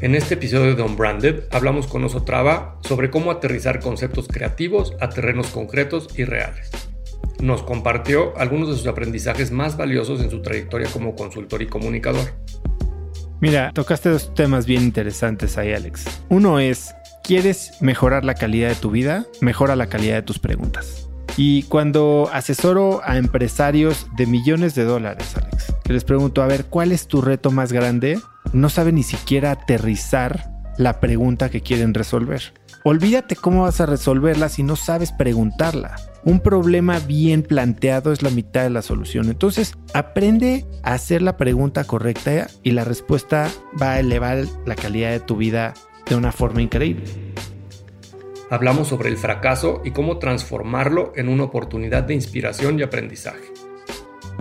En este episodio de Unbranded hablamos con Oso Traba sobre cómo aterrizar conceptos creativos a terrenos concretos y reales. Nos compartió algunos de sus aprendizajes más valiosos en su trayectoria como consultor y comunicador. Mira, tocaste dos temas bien interesantes ahí, Alex. Uno es, ¿quieres mejorar la calidad de tu vida? Mejora la calidad de tus preguntas. Y cuando asesoro a empresarios de millones de dólares, Alex, les pregunto, a ver, ¿cuál es tu reto más grande? No saben ni siquiera aterrizar la pregunta que quieren resolver. Olvídate cómo vas a resolverla si no sabes preguntarla. Un problema bien planteado es la mitad de la solución. Entonces, aprende a hacer la pregunta correcta y la respuesta va a elevar la calidad de tu vida de una forma increíble. Hablamos sobre el fracaso y cómo transformarlo en una oportunidad de inspiración y aprendizaje.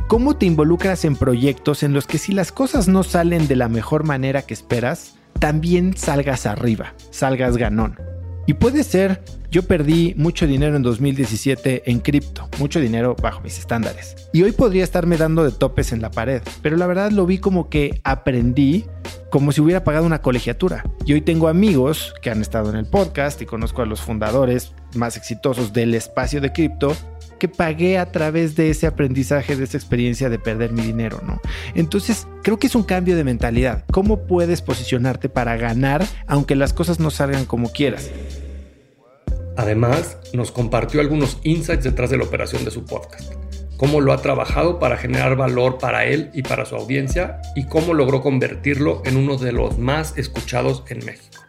¿Cómo te involucras en proyectos en los que si las cosas no salen de la mejor manera que esperas, también salgas arriba, salgas ganón? Y puede ser, yo perdí mucho dinero en 2017 en cripto, mucho dinero bajo mis estándares. Y hoy podría estarme dando de topes en la pared, pero la verdad lo vi como que aprendí como si hubiera pagado una colegiatura. Y hoy tengo amigos que han estado en el podcast y conozco a los fundadores más exitosos del espacio de cripto que pagué a través de ese aprendizaje, de esa experiencia de perder mi dinero, ¿no? Entonces, creo que es un cambio de mentalidad. ¿Cómo puedes posicionarte para ganar aunque las cosas no salgan como quieras? Además, nos compartió algunos insights detrás de la operación de su podcast, cómo lo ha trabajado para generar valor para él y para su audiencia y cómo logró convertirlo en uno de los más escuchados en México.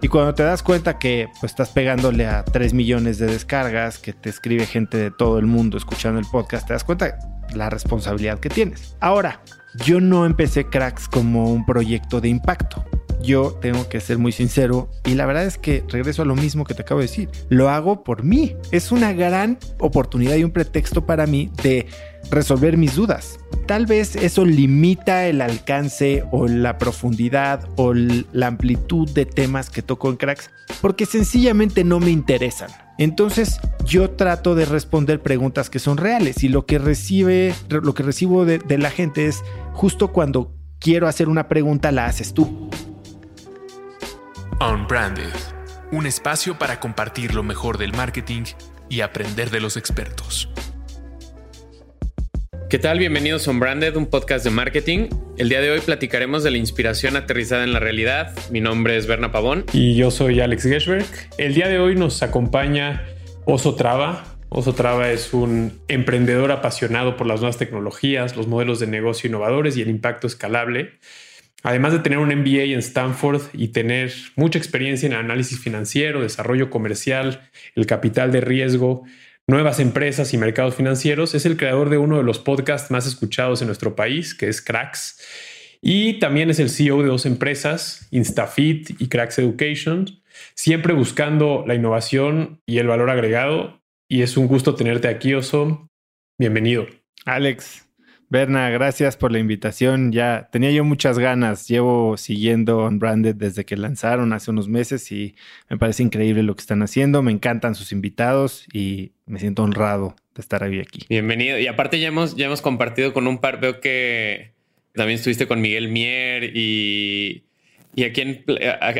Y cuando te das cuenta que pues, estás pegándole a 3 millones de descargas, que te escribe gente de todo el mundo escuchando el podcast, te das cuenta la responsabilidad que tienes. Ahora, yo no empecé Cracks como un proyecto de impacto yo tengo que ser muy sincero y la verdad es que regreso a lo mismo que te acabo de decir. Lo hago por mí. Es una gran oportunidad y un pretexto para mí de resolver mis dudas. Tal vez eso limita el alcance o la profundidad o la amplitud de temas que toco en cracks porque sencillamente no me interesan. Entonces yo trato de responder preguntas que son reales y lo que recibe, lo que recibo de, de la gente es justo cuando quiero hacer una pregunta la haces tú. Unbranded, un espacio para compartir lo mejor del marketing y aprender de los expertos. ¿Qué tal? Bienvenidos a Unbranded, un podcast de marketing. El día de hoy platicaremos de la inspiración aterrizada en la realidad. Mi nombre es Berna Pavón. Y yo soy Alex Geschberg. El día de hoy nos acompaña Oso Traba. Oso Traba es un emprendedor apasionado por las nuevas tecnologías, los modelos de negocio innovadores y el impacto escalable. Además de tener un MBA en Stanford y tener mucha experiencia en análisis financiero, desarrollo comercial, el capital de riesgo, nuevas empresas y mercados financieros, es el creador de uno de los podcasts más escuchados en nuestro país, que es Cracks. Y también es el CEO de dos empresas, Instafit y Cracks Education, siempre buscando la innovación y el valor agregado. Y es un gusto tenerte aquí, Oso. Bienvenido. Alex, Berna, gracias por la invitación. Ya tenía yo muchas ganas. Llevo siguiendo Unbranded desde que lanzaron hace unos meses y me parece increíble lo que están haciendo. Me encantan sus invitados y me siento honrado de estar hoy aquí. Bienvenido. Y aparte ya hemos, ya hemos compartido con un par, veo que también estuviste con Miguel Mier y, y aquí, en,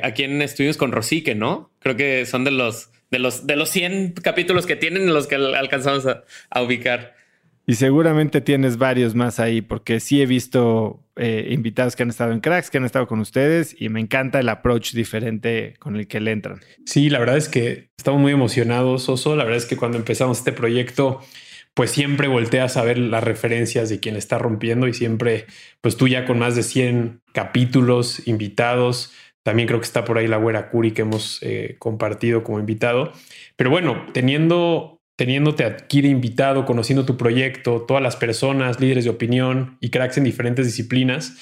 aquí en con Rosique, ¿no? Creo que son de los, de los, de los 100 capítulos que tienen los que alcanzamos a ubicar. Y seguramente tienes varios más ahí, porque sí he visto eh, invitados que han estado en Cracks, que han estado con ustedes, y me encanta el approach diferente con el que le entran. Sí, la verdad es que estamos muy emocionados, Oso. La verdad es que cuando empezamos este proyecto, pues siempre volteas a ver las referencias de quien está rompiendo y siempre, pues tú ya con más de 100 capítulos invitados, también creo que está por ahí la güera Curi que hemos eh, compartido como invitado. Pero bueno, teniendo teniéndote aquí de invitado, conociendo tu proyecto, todas las personas, líderes de opinión y cracks en diferentes disciplinas,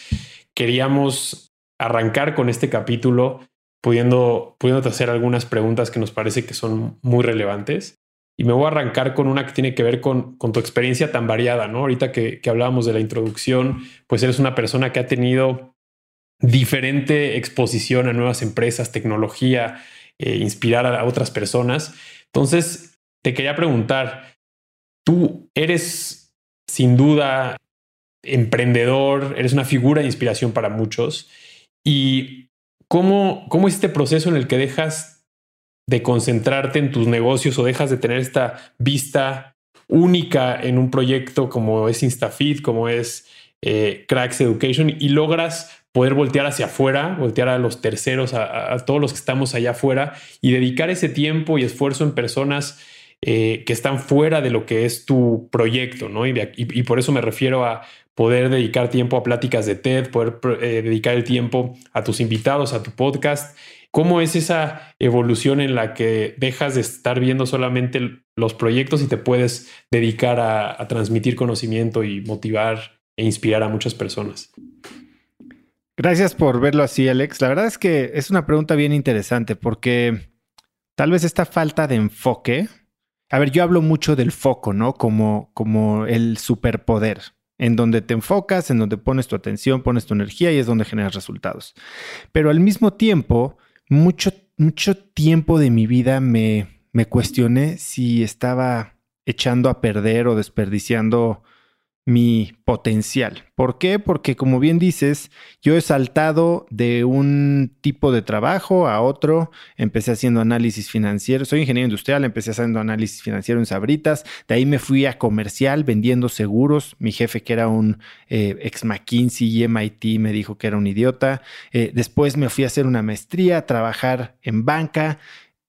queríamos arrancar con este capítulo pudiendo, pudiéndote hacer algunas preguntas que nos parece que son muy relevantes. Y me voy a arrancar con una que tiene que ver con, con tu experiencia tan variada, ¿no? Ahorita que, hablábamos de la introducción, pues eres una persona que ha tenido diferente exposición a nuevas empresas, tecnología, eh, inspirar a otras personas. Entonces, te quería preguntar, tú eres sin duda emprendedor, eres una figura de inspiración para muchos. Y ¿cómo, ¿cómo es este proceso en el que dejas de concentrarte en tus negocios o dejas de tener esta vista única en un proyecto como es InstaFit, como es eh, Cracks Education y logras poder voltear hacia afuera, voltear a los terceros, a, todos los que estamos allá afuera y dedicar ese tiempo y esfuerzo en personas eh, que están fuera de lo que es tu proyecto, ¿no? Y, por eso me refiero a poder dedicar tiempo a pláticas de TED, poder eh, dedicar el tiempo a tus invitados, a tu podcast. ¿Cómo es esa evolución en la que dejas de estar viendo solamente los proyectos y te puedes dedicar a transmitir conocimiento y motivar e inspirar a muchas personas? Gracias por verlo así, Alex. La verdad es que es una pregunta bien interesante porque tal vez esta falta de enfoque. A ver, yo hablo mucho del foco, ¿no? Como, como el superpoder, en donde te enfocas, en donde pones tu atención, pones tu energía y es donde generas resultados. Pero al mismo tiempo, mucho, mucho tiempo de mi vida me, me cuestioné si estaba echando a perder o desperdiciando mi potencial. ¿Por qué? Porque como bien dices, yo he saltado de un tipo de trabajo a otro, empecé haciendo análisis financiero, soy ingeniero industrial, empecé haciendo análisis financiero en Sabritas, de ahí me fui a comercial vendiendo seguros, mi jefe que era un eh, ex McKinsey y MIT me dijo que era un idiota, eh, después me fui a hacer una maestría, a trabajar en banca,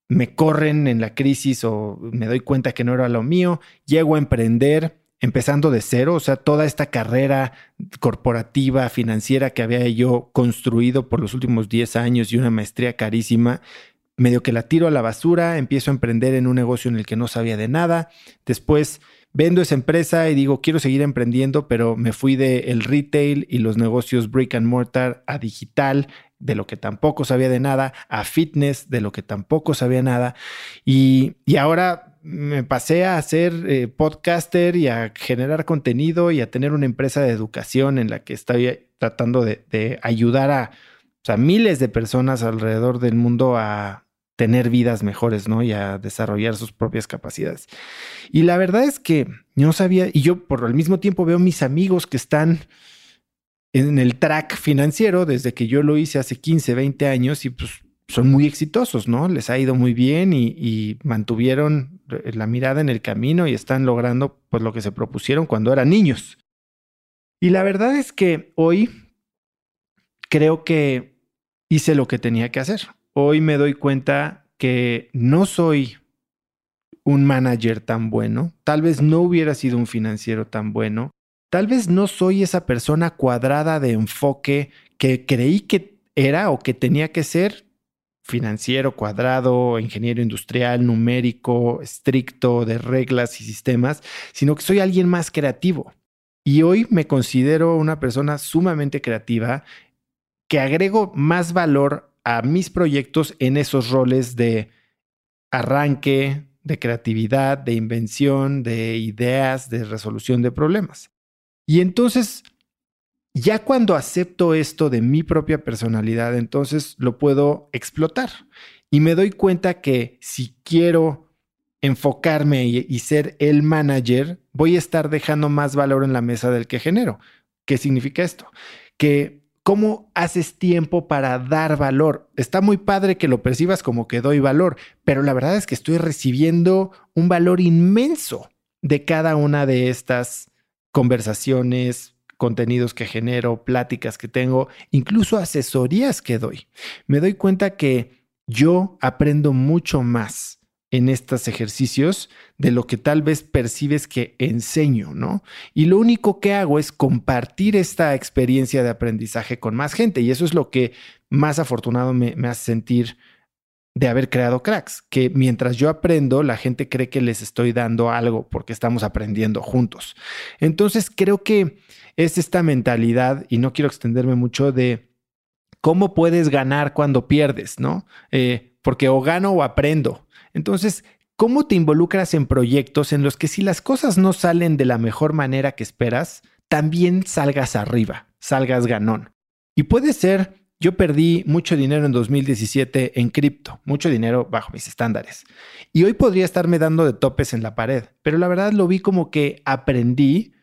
me corren en la crisis o me doy cuenta que no era lo mío, llego a emprender, empezando de cero, o sea, toda esta carrera corporativa, financiera que había yo construido por los últimos 10 años y una maestría carísima, medio que la tiro a la basura, empiezo a emprender en un negocio en el que no sabía de nada, después vendo esa empresa y digo, quiero seguir emprendiendo, pero me fui de el retail y los negocios brick and mortar a digital, de lo que tampoco sabía de nada, a fitness, de lo que tampoco sabía nada, y, y ahora me pasé a ser eh, podcaster y a generar contenido y a tener una empresa de educación en la que estoy tratando de, ayudar a, miles de personas alrededor del mundo a tener vidas mejores, ¿no? Y a desarrollar sus propias capacidades. Y la verdad es que no sabía, y yo por el mismo tiempo veo mis amigos que están en el track financiero desde que yo lo hice hace 15, 20 años y pues son muy exitosos, ¿no? Les ha ido muy bien y, mantuvieron la mirada en el camino y están logrando pues lo que se propusieron cuando eran niños. Y la verdad es que hoy creo que hice lo que tenía que hacer. Hoy me doy cuenta que no soy un manager tan bueno, tal vez no hubiera sido un financiero tan bueno, tal vez no soy esa persona cuadrada de enfoque que creí que era o que tenía que ser financiero, cuadrado, ingeniero industrial, numérico, estricto, de reglas y sistemas, sino que soy alguien más creativo. Y hoy me considero una persona sumamente creativa que agrego más valor a mis proyectos en esos roles de arranque, de creatividad, de invención, de ideas, de resolución de problemas. Y entonces ya cuando acepto esto de mi propia personalidad, entonces lo puedo explotar. Y me doy cuenta que si quiero enfocarme y, ser el manager, voy a estar dejando más valor en la mesa del que genero. ¿Qué significa esto? Que ¿Cómo haces tiempo para dar valor? Está muy padre que lo percibas como que doy valor, pero la verdad es que estoy recibiendo un valor inmenso de cada una de estas conversaciones, contenidos que genero, pláticas que tengo, incluso asesorías que doy. Me doy cuenta que yo aprendo mucho más en estos ejercicios de lo que tal vez percibes que enseño, ¿no? Y lo único que hago es compartir esta experiencia de aprendizaje con más gente y eso es lo que más afortunado me, me hace sentir de haber creado cracks, que mientras yo aprendo, la gente cree que les estoy dando algo porque estamos aprendiendo juntos. Entonces creo que es esta mentalidad, y no quiero extenderme mucho, de cómo puedes ganar cuando pierdes, ¿no? Eh, porque o gano o aprendo. Entonces, ¿cómo te involucras en proyectos en los que si las cosas no salen de la mejor manera que esperas, también salgas arriba, salgas ganón? Y puede ser yo perdí mucho dinero en 2017 en cripto, mucho dinero bajo mis estándares. Y hoy podría estarme dando de topes en la pared, pero la verdad lo vi como que aprendí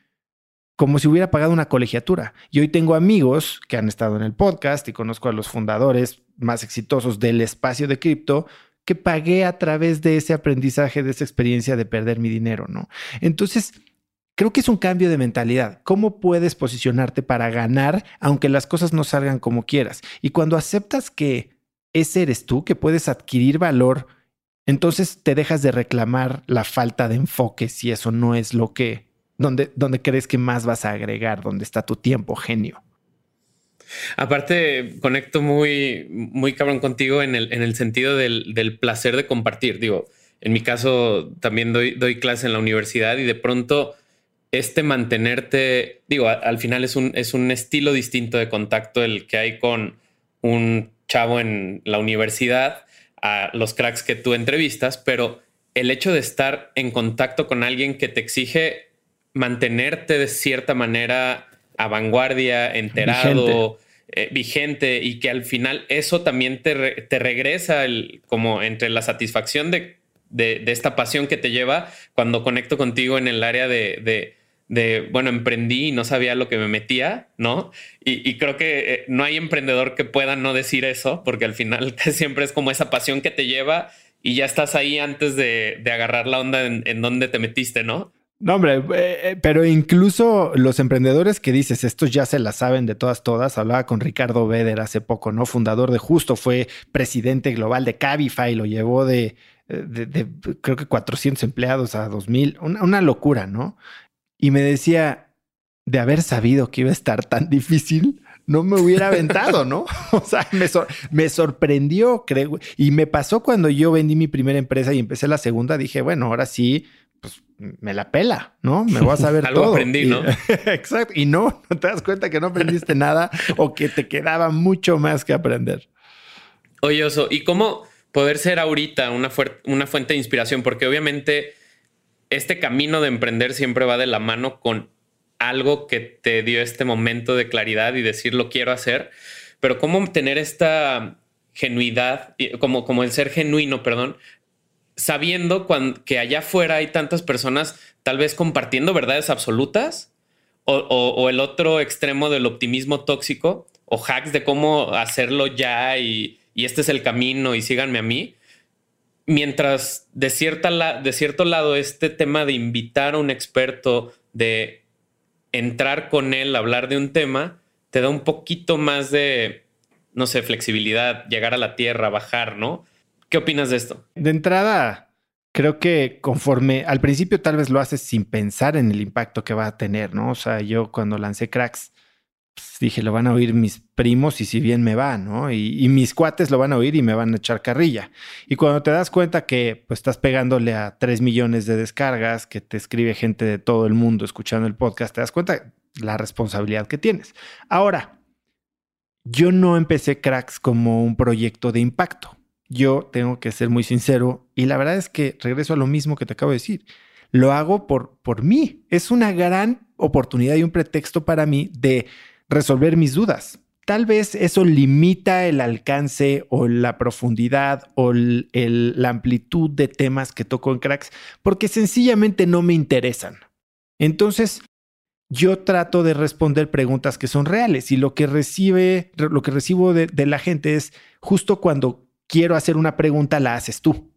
como si hubiera pagado una colegiatura. Y hoy tengo amigos que han estado en el podcast y conozco a los fundadores más exitosos del espacio de cripto que pagué a través de ese aprendizaje, de esa experiencia de perder mi dinero, ¿no? Entonces, creo que es un cambio de mentalidad. ¿Cómo puedes posicionarte para ganar aunque las cosas no salgan como quieras? Y cuando aceptas que ese eres tú, que puedes adquirir valor, entonces te dejas de reclamar la falta de enfoque si eso no es lo que, donde, donde crees que más vas a agregar, donde está tu tiempo, genio. Aparte, conecto muy, muy cabrón contigo en el, en el sentido del, placer de compartir. Digo, en mi caso también doy, doy clase en la universidad y de pronto este mantenerte, digo, al final es un, es un estilo distinto de contacto el que hay con un chavo en la universidad, a los cracks que tú entrevistas, pero el hecho de estar en contacto con alguien que te exige mantenerte de cierta manera a vanguardia, enterado, vigente, eh, y que al final eso también te, te regresa el, como entre la satisfacción de, de, esta pasión que te lleva cuando conecto contigo en el área de, de, bueno, emprendí y no sabía lo que me metía, ¿no? Y, creo que eh, no hay emprendedor que pueda no decir eso, porque al final siempre es como esa pasión que te lleva y ya estás ahí antes de, agarrar la onda en, en donde te metiste, ¿no? No, hombre, eh, eh, pero incluso los emprendedores que dices, estos ya se la saben de todas, todas. Hablaba con Ricardo Beder hace poco, ¿no? Fundador de Justo, fue presidente global de Cabify, lo llevó de, de, creo que 400 empleados a 2000, una, una locura, ¿no? Y me decía, de haber sabido que iba a estar tan difícil, no me hubiera aventado, ¿no? O sea, me, me, sorprendió, creo. Y me pasó cuando yo vendí mi primera empresa y empecé la segunda, dije, bueno, ahora sí pues me la pela, ¿no? Me voy a saber Algo aprendí, ¿no? exacto. Y no, no te das cuenta que no aprendiste nada o que te quedaba mucho más que aprender. Oye, Oso, ¿y cómo poder ser ahorita una, una fuente de inspiración? Porque obviamente este camino de emprender siempre va de la mano con algo que te dio este momento de claridad y decir lo quiero hacer, pero cómo tener esta genuidad, como, como el ser genuino, perdón, sabiendo que allá afuera hay tantas personas tal vez compartiendo verdades absolutas o, el otro extremo del optimismo tóxico o hacks de cómo hacerlo ya y, este es el camino y síganme a mí. Mientras de, cierta de cierto lado este tema de invitar a un experto, de entrar con él, hablar de un tema, te da un poquito más de, no sé, flexibilidad, llegar a la tierra, bajar, ¿no? ¿Qué opinas de esto? De entrada, creo que conforme al principio tal vez lo haces sin pensar en el impacto que va a tener, ¿no? O sea, yo cuando lancé cracks, pues, dije, lo van a oír mis primos y si bien me va, ¿no? Y, mis cuates lo van a oír y me van a echar carrilla. Y cuando te das cuenta que pues, estás pegándole a 3 millones de descargas, que te escribe gente de todo el mundo escuchando el podcast, te das cuenta la responsabilidad que tienes. Ahora, yo no empecé cracks como un proyecto de impacto yo tengo que ser muy sincero y la verdad es que regreso a lo mismo que te acabo de decir. Lo hago por, por mí. Es una gran oportunidad y un pretexto para mí de resolver mis dudas. Tal vez eso limita el alcance o la profundidad o la amplitud de temas que toco en cracks porque sencillamente no me interesan. Entonces, yo trato de responder preguntas que son reales y lo que recibe, lo que recibo de, de la gente es justo cuando quiero hacer una pregunta, la haces tú.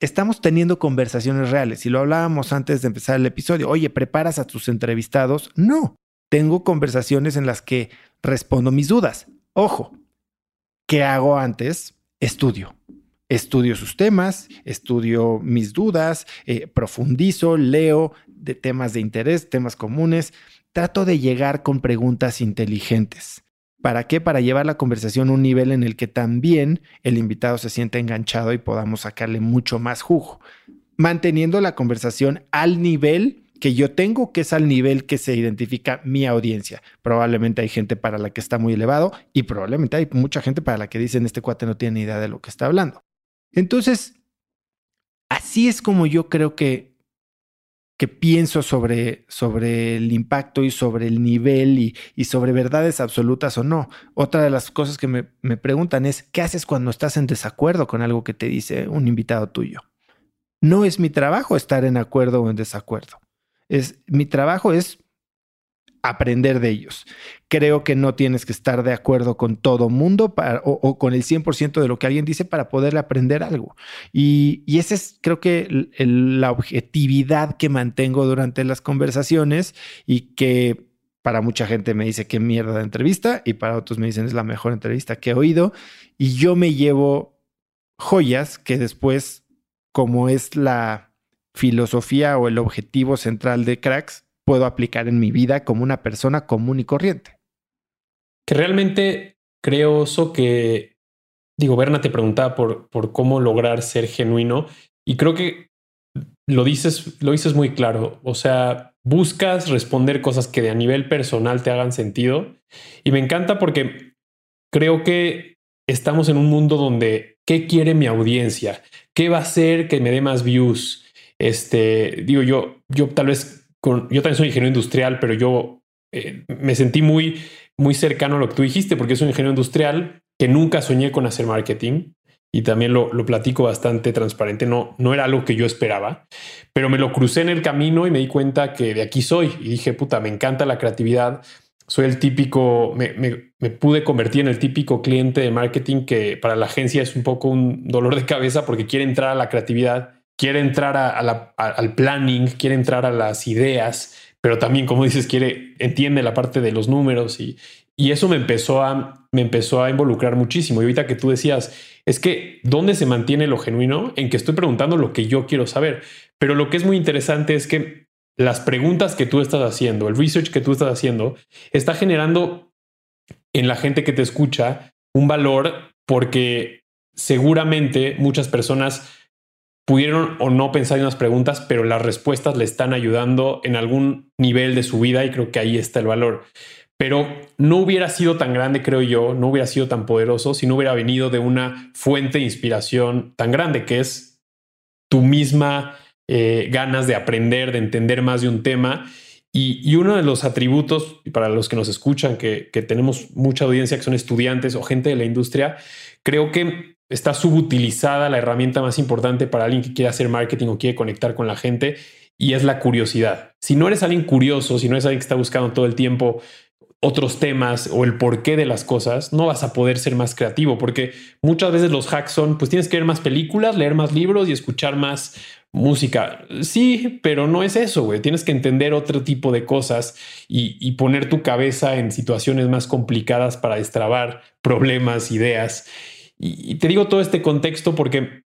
Estamos teniendo conversaciones reales y lo hablábamos antes de empezar el episodio. Oye, ¿preparas a tus entrevistados? No, tengo conversaciones en las que respondo mis dudas. Ojo, ¿qué hago antes? Estudio. Estudio sus temas, estudio mis dudas, eh, profundizo, leo de temas de interés, temas comunes. Trato de llegar con preguntas inteligentes. ¿Para qué? Para llevar la conversación a un nivel en el que también el invitado se sienta enganchado y podamos sacarle mucho más jugo, manteniendo la conversación al nivel que yo tengo, que es al nivel que se identifica mi audiencia. Probablemente hay gente para la que está muy elevado y probablemente hay mucha gente para la que dicen este cuate no tiene idea de lo que está hablando. Entonces, así es como yo creo que que pienso sobre, sobre el impacto y sobre el nivel y, y, sobre verdades absolutas o no. Otra de las cosas que me, me preguntan es, ¿qué haces cuando estás en desacuerdo con algo que te dice un invitado tuyo? No es mi trabajo estar en acuerdo o en desacuerdo. Es, mi trabajo es aprender de ellos. Creo que no tienes que estar de acuerdo con todo mundo o, con el 100% de lo que alguien dice para poder aprender algo. Y, y esa es, creo que, la objetividad que mantengo durante las conversaciones y que para mucha gente me dice qué mierda de entrevista y para otros me dicen es la mejor entrevista que he oído. Y yo me llevo joyas que después, como es la filosofía o el objetivo central de Cracks, puedo aplicar en mi vida como una persona común y corriente. Que realmente creo Oso, que, digo, Berna te preguntaba por, por cómo lograr ser genuino y creo que lo dices, lo dices muy claro. O sea, buscas responder cosas que a nivel personal te hagan sentido y me encanta porque creo que estamos en un mundo donde ¿qué quiere mi audiencia? ¿Qué va a hacer que me dé más views? Este, digo yo, yo tal vez yo también soy ingeniero industrial, pero yo eh, me sentí muy, muy cercano a lo que tú dijiste, porque soy ingeniero industrial que nunca soñé con hacer marketing y también lo, lo, platico bastante transparente. No, no era algo que yo esperaba, pero me lo crucé en el camino y me di cuenta que de aquí soy y dije, puta, me encanta la creatividad. Soy el típico, me, me, me pude convertir en el típico cliente de marketing que para la agencia es un poco un dolor de cabeza porque quiere entrar a la creatividad quiere entrar al planning, quiere entrar a las ideas, pero también, como dices, quiere, entiende la parte de los números y, y eso me empezó a, me empezó a involucrar muchísimo. Y ahorita que tú decías, es que ¿dónde se mantiene lo genuino? En que estoy preguntando lo que yo quiero saber. Pero lo que es muy interesante es que las preguntas que tú estás haciendo, el research que tú estás haciendo, está generando en la gente que te escucha un valor porque seguramente muchas personas pudieron o no pensar en unas preguntas, pero las respuestas le están ayudando en algún nivel de su vida y creo que ahí está el valor. Pero no hubiera sido tan grande, creo yo, no hubiera sido tan poderoso si no hubiera venido de una fuente de inspiración tan grande que es tu misma eh, ganas de aprender, de entender más de un tema. Y, uno de los atributos, para los que nos escuchan, que, que tenemos mucha audiencia que son estudiantes o gente de la industria, creo que está subutilizada la herramienta más importante para alguien que quiere hacer marketing o quiere conectar con la gente y es la curiosidad. Si no eres alguien curioso, si no eres alguien que está buscando todo el tiempo otros temas o el porqué de las cosas, no vas a poder ser más creativo porque muchas veces los hacks son, pues tienes que ver más películas, leer más libros y escuchar más música. Sí, pero no es eso, güey. Tienes que entender otro tipo de cosas y, poner tu cabeza en situaciones más complicadas para destrabar problemas, ideas. Y, te digo todo este contexto porque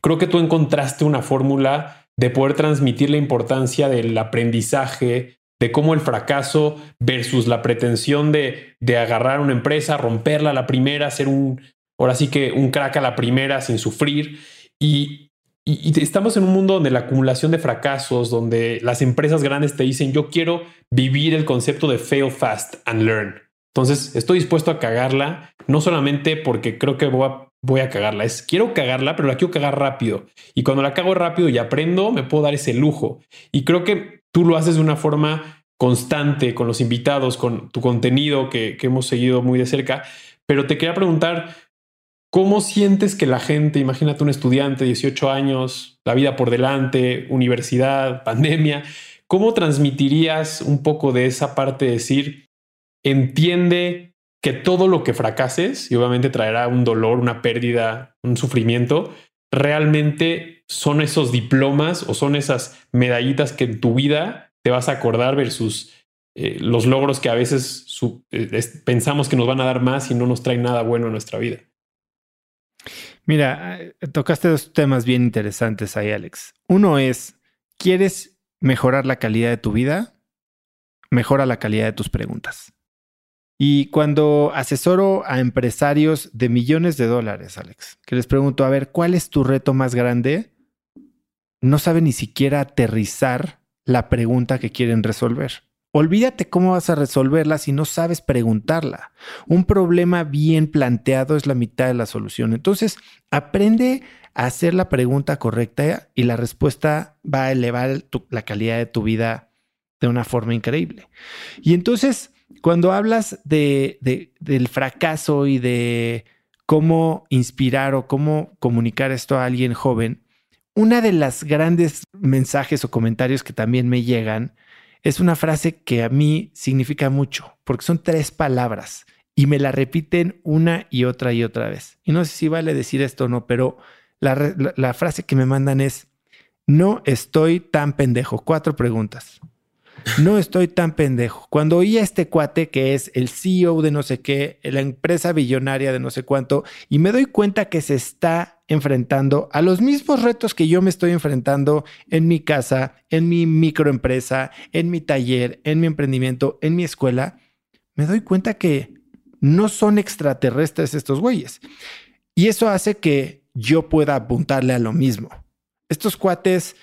creo que tú encontraste una fórmula de poder transmitir la importancia del aprendizaje, de cómo el fracaso versus la pretensión de, de agarrar una empresa, romperla a la primera, ser un, ahora sí que un crack a la primera sin sufrir. Y, y, estamos en un mundo donde la acumulación de fracasos, donde las empresas grandes te dicen, yo quiero vivir el concepto de fail fast and learn. Entonces, estoy dispuesto a cagarla, no solamente porque creo que voy a, cagarla, es quiero cagarla, pero la quiero cagar rápido. Y cuando la cago rápido y aprendo, me puedo dar ese lujo. Y creo que tú lo haces de una forma constante con los invitados, con tu contenido que, hemos seguido muy de cerca. Pero te quería preguntar, ¿cómo sientes que la gente, imagínate un estudiante, 18 años, la vida por delante, universidad, pandemia, ¿cómo transmitirías un poco de esa parte de decir, entiende que todo lo que fracases, y obviamente traerá un dolor, una pérdida, un sufrimiento, realmente son esos diplomas o son esas medallitas que en tu vida te vas a acordar versus eh, los logros que a veces eh, pensamos que nos van a dar más y no nos traen nada bueno en nuestra vida. Mira, eh, tocaste dos temas bien interesantes ahí, Alex. Uno es, ¿quieres mejorar la calidad de tu vida? Mejora la calidad de tus preguntas. Y cuando asesoro a empresarios de millones de dólares, Alex, que les pregunto, a ver, ¿cuál es tu reto más grande? No saben ni siquiera aterrizar la pregunta que quieren resolver. Olvídate cómo vas a resolverla si no sabes preguntarla. Un problema bien planteado es la mitad de la solución. Entonces, aprende a hacer la pregunta correcta y la respuesta va a elevar la calidad de tu vida de una forma increíble. Y entonces, cuando hablas de, del fracaso y de cómo inspirar o cómo comunicar esto a alguien joven, una de las grandes mensajes o comentarios que también me llegan es una frase que a mí significa mucho, porque son tres palabras y me la repiten una y otra y otra vez. Y no sé si vale decir esto o no, pero la, frase que me mandan es, no estoy tan pendejo. Cuatro preguntas. No estoy tan pendejo. Cuando oí a este cuate que es el CEO de no sé qué, la empresa billonaria de no sé cuánto, y me doy cuenta que se está enfrentando a los mismos retos que yo me estoy enfrentando en mi casa, en mi microempresa, en mi taller, en mi emprendimiento, en mi escuela, me doy cuenta que no son extraterrestres estos güeyes. Y eso hace que yo pueda apuntarle a lo mismo. Estos cuates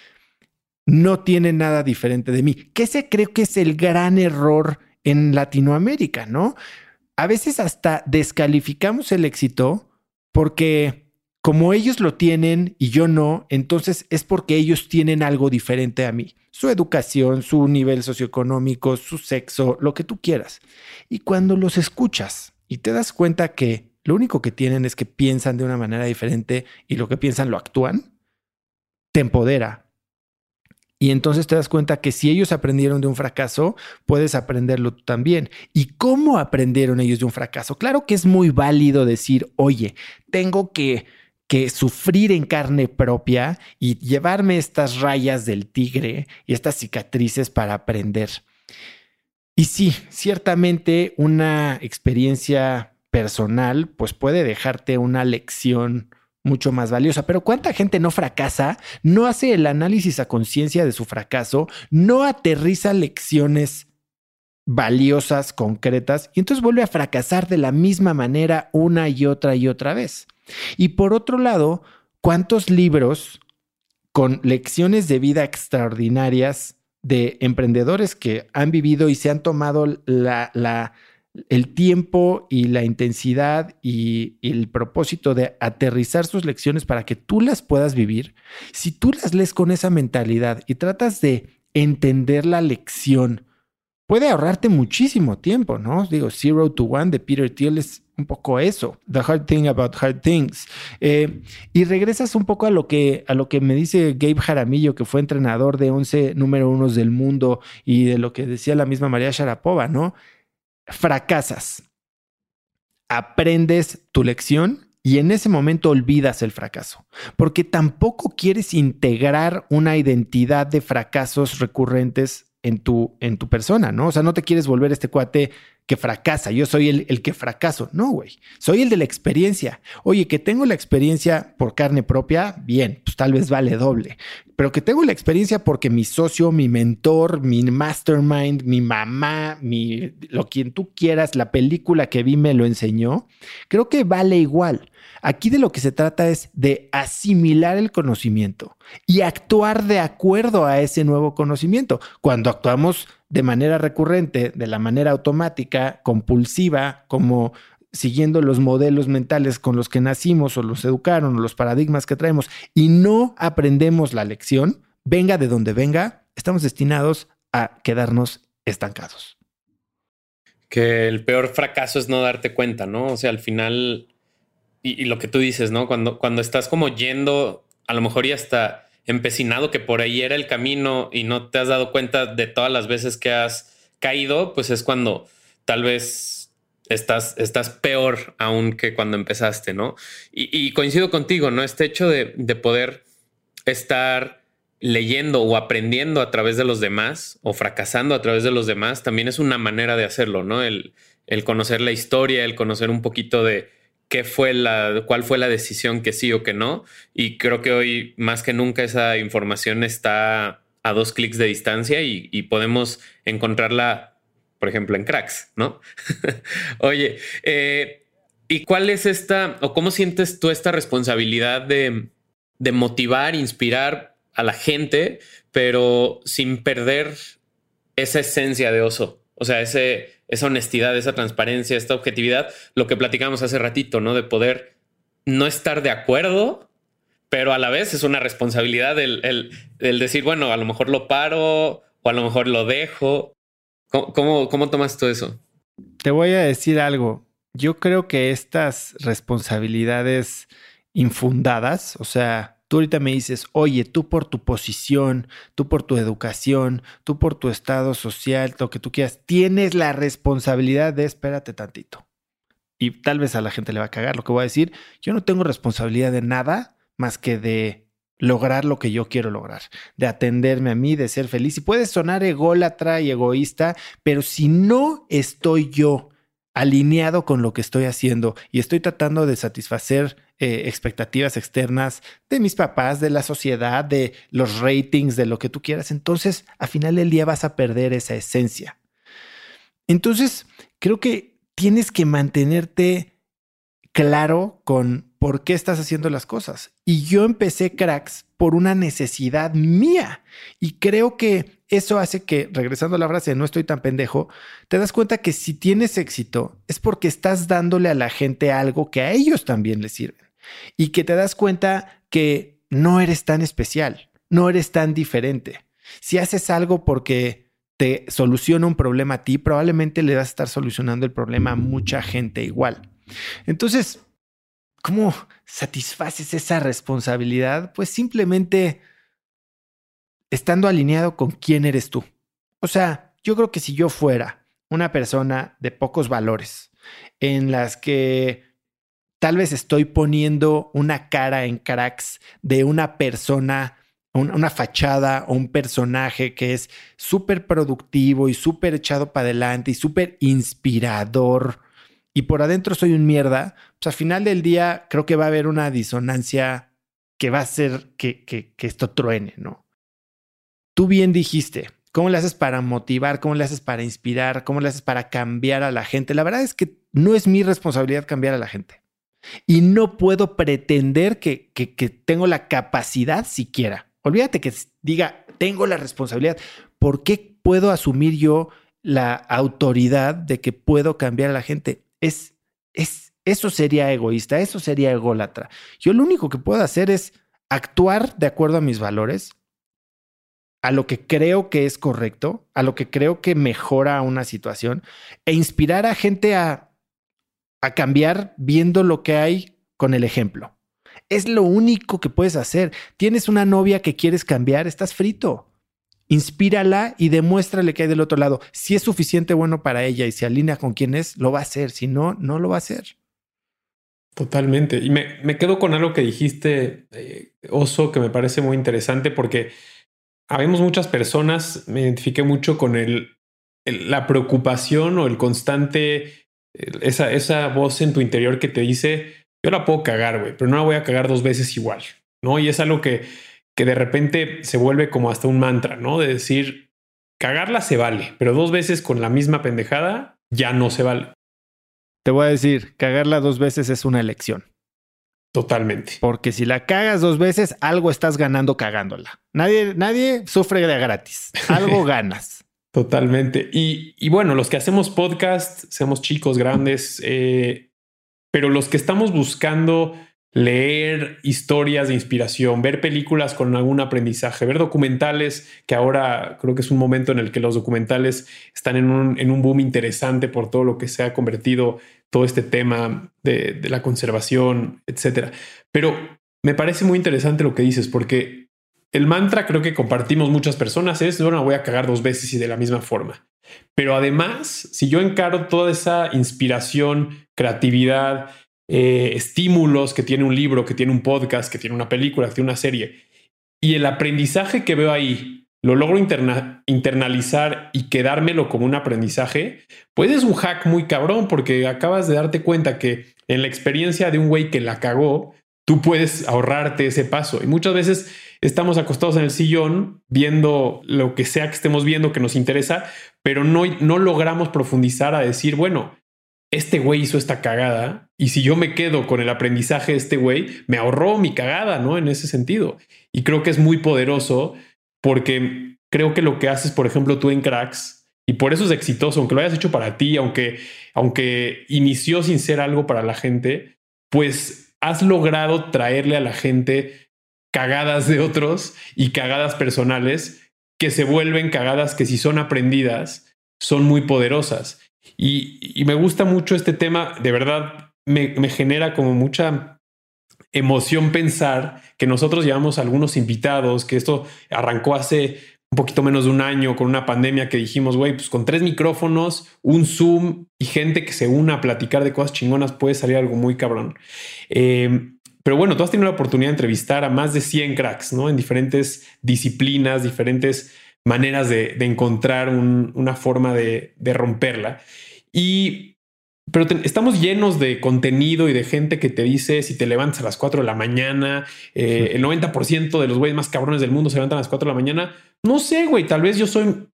no tienen nada diferente de mí, que ese creo que es el gran error en Latinoamérica, ¿no? A veces hasta descalificamos el éxito porque como ellos lo tienen y yo no, entonces es porque ellos tienen algo diferente a mí. Su educación, su nivel socioeconómico, su sexo, lo que tú quieras. Y cuando los escuchas y te das cuenta que lo único que tienen es que piensan de una manera diferente y lo que piensan lo actúan, te empodera. Y entonces te das cuenta que si ellos aprendieron de un fracaso, puedes aprenderlo tú también. ¿Y cómo aprendieron ellos de un fracaso? Claro que es muy válido decir, oye, tengo que que sufrir en carne propia y llevarme estas rayas del tigre y estas cicatrices para aprender. Y sí, ciertamente una experiencia personal pues puede dejarte una lección mucho más valiosa. Pero ¿cuánta gente no fracasa? No hace el análisis a conciencia de su fracaso, no aterriza lecciones valiosas, concretas, y entonces vuelve a fracasar de la misma manera una y otra y otra vez. Y por otro lado, ¿cuántos libros con lecciones de vida extraordinarias de emprendedores que han vivido y se han tomado la, el tiempo y la intensidad y, el propósito de aterrizar sus lecciones para que tú las puedas vivir, si tú las lees con esa mentalidad y tratas de entender la lección, puede ahorrarte muchísimo tiempo, ¿no? Digo, Zero to One de Peter Thiel es un poco eso, The Hard Thing About Hard Things. Eh, y regresas un poco a lo, que, a lo que me dice Gabe Jaramillo, que fue entrenador de 11 número unos del mundo y de lo que decía la misma María Sharapova, ¿no? Fracasas, aprendes tu lección y en ese momento olvidas el fracaso, porque tampoco quieres integrar una identidad de fracasos recurrentes en tu, en tu persona, ¿no? O sea, no te quieres volver este cuate que fracasa, yo soy el, el que fracaso, no, güey, soy el de la experiencia. Oye, que tengo la experiencia por carne propia, bien, pues tal vez vale doble, pero que tengo la experiencia porque mi socio, mi mentor, mi mastermind, mi mamá, mi, lo quien tú quieras, la película que vi me lo enseñó, creo que vale igual. Aquí de lo que se trata es de asimilar el conocimiento y actuar de acuerdo a ese nuevo conocimiento. Cuando actuamos de manera recurrente, de la manera automática, compulsiva, como siguiendo los modelos mentales con los que nacimos o los educaron o los paradigmas que traemos y no aprendemos la lección, venga de donde venga, estamos destinados a quedarnos estancados. Que el peor fracaso es no darte cuenta, ¿no? O sea, al final y, lo que tú dices, ¿no? Cuando, cuando estás como yendo, a lo mejor ya está empecinado que por ahí era el camino y no te has dado cuenta de todas las veces que has caído, pues es cuando tal vez estás, estás peor aún que cuando empezaste, ¿no? Y, coincido contigo, ¿no? Este hecho de, de, poder estar leyendo o aprendiendo a través de los demás o fracasando a través de los demás también es una manera de hacerlo, ¿no? El, el conocer la historia, el conocer un poquito de, qué fue la, cuál fue la decisión que sí o que no. Y creo que hoy más que nunca esa información está a dos clics de distancia y, podemos encontrarla, por ejemplo, en cracks, ¿no? Oye, eh, ¿y cuál es esta o cómo sientes tú esta responsabilidad de, de motivar, inspirar a la gente, pero sin perder esa esencia de oso? O sea, ese, esa honestidad, esa transparencia, esta objetividad, lo que platicamos hace ratito, ¿no? De poder no estar de acuerdo, pero a la vez es una responsabilidad el, decir, bueno, a lo mejor lo paro o a lo mejor lo dejo. ¿Cómo, cómo, tomas todo eso? Te voy a decir algo. Yo creo que estas responsabilidades infundadas, o sea, Tú ahorita me dices, oye, tú por tu posición, tú por tu educación, tú por tu estado social, lo que tú quieras, tienes la responsabilidad de espérate tantito. Y tal vez a la gente le va a cagar lo que voy a decir. Yo no tengo responsabilidad de nada más que de lograr lo que yo quiero lograr, de atenderme a mí, de ser feliz. Y puede sonar ególatra y egoísta, pero si no estoy yo alineado con lo que estoy haciendo y estoy tratando de satisfacer eh, expectativas externas de mis papás, de la sociedad, de los ratings, de lo que tú quieras, entonces a final del día vas a perder esa esencia. Entonces, creo que tienes que mantenerte claro con por qué estás haciendo las cosas. Y yo empecé cracks por una necesidad mía. Y creo que eso hace que, regresando a la frase, no estoy tan pendejo, te das cuenta que si tienes éxito es porque estás dándole a la gente algo que a ellos también les sirve. Y que te das cuenta que no eres tan especial, no eres tan diferente. Si haces algo porque te soluciona un problema a ti, probablemente le vas a estar solucionando el problema a mucha gente igual. Entonces, ¿cómo satisfaces esa responsabilidad? Pues simplemente estando alineado con quién eres tú. O sea, yo creo que si yo fuera una persona de pocos valores, en las que tal vez estoy poniendo una cara en cracks de una persona, una, fachada o un personaje que es súper productivo y súper echado para adelante y súper inspirador y por adentro soy un mierda, pues al final del día creo que va a haber una disonancia que va a hacer que, que, esto truene, ¿no? Tú bien dijiste, ¿cómo le haces para motivar? ¿Cómo le haces para inspirar? ¿Cómo le haces para cambiar a la gente? La verdad es que no es mi responsabilidad cambiar a la gente. Y no puedo pretender que, que, que tengo la capacidad siquiera. Olvídate que diga, tengo la responsabilidad. ¿Por qué puedo asumir yo la autoridad de que puedo cambiar a la gente? es, es, eso sería egoísta, eso sería ególatra. Yo lo único que puedo hacer es actuar de acuerdo a mis valores, a lo que creo que es correcto, a lo que creo que mejora una situación e inspirar a gente a, a cambiar viendo lo que hay con el ejemplo. Es lo único que puedes hacer. Tienes una novia que quieres cambiar, estás frito inspírala y demuéstrale que hay del otro lado. Si es suficiente bueno para ella y se alinea con quien es, lo va a hacer. Si no, no lo va a hacer. Totalmente. Y me, quedo con algo que dijiste, eh, Oso, que me parece muy interesante porque habemos muchas personas, me identifiqué mucho con el, la preocupación o el constante, esa, esa voz en tu interior que te dice, yo la puedo cagar, güey, pero no la voy a cagar dos veces igual, ¿no? Y es algo que que de repente se vuelve como hasta un mantra, ¿no? De decir, cagarla se vale, pero dos veces con la misma pendejada ya no se vale. Te voy a decir, cagarla dos veces es una elección. Totalmente. Porque si la cagas dos veces, algo estás ganando cagándola. Nadie, nadie sufre de gratis. Algo ganas. Totalmente. Y, y, bueno, los que hacemos podcast, seamos chicos, grandes, eh, pero los que estamos buscando leer historias de inspiración, ver películas con algún aprendizaje, ver documentales, que ahora creo que es un momento en el que los documentales están en un, boom interesante por todo lo que se ha convertido todo este tema de, de la conservación, etcétera. Pero me parece muy interesante lo que dices, porque el mantra creo que compartimos muchas personas es, no, voy a cagar dos veces y de la misma forma. Pero además, si yo encaro toda esa inspiración, creatividad, eh, estímulos que tiene un libro, que tiene un podcast, que tiene una película, que tiene una serie. Y el aprendizaje que veo ahí lo logro internalizar y quedármelo como un aprendizaje, pues es un hack muy cabrón porque acabas de darte cuenta que en la experiencia de un güey que la cagó, tú puedes ahorrarte ese paso. Y muchas veces estamos acostados en el sillón viendo lo que sea que estemos viendo que nos interesa, pero no, no logramos profundizar a decir, bueno, este güey hizo esta cagada y si yo me quedo con el aprendizaje de este güey, me ahorró mi cagada, ¿no? En ese sentido. Y creo que es muy poderoso porque creo que lo que haces, por ejemplo, tú en Cracks, y por eso es exitoso, aunque lo hayas hecho para ti, aunque, aunque inició sin ser algo para la gente, pues has logrado traerle a la gente cagadas de otros y cagadas personales que se vuelven cagadas que si son aprendidas son muy poderosas. Y, me gusta mucho este tema, de verdad, me, genera como mucha emoción pensar que nosotros llevamos algunos invitados, que esto arrancó hace un poquito menos de un año con una pandemia que dijimos, güey, pues con tres micrófonos, un Zoom y gente que se una a platicar de cosas chingonas puede salir algo muy cabrón. Eh, pero bueno, tú has tenido la oportunidad de entrevistar a más de 100 cracks, ¿no? En diferentes disciplinas, diferentes maneras de, encontrar una forma de, de romperla. Y pero estamos llenos de contenido y de gente que te dice si te levantas a las 4 de la mañana, eh, el 90% de los güeyes más cabrones del mundo se levantan a las 4 de la mañana. No sé, güey, tal vez yo soy...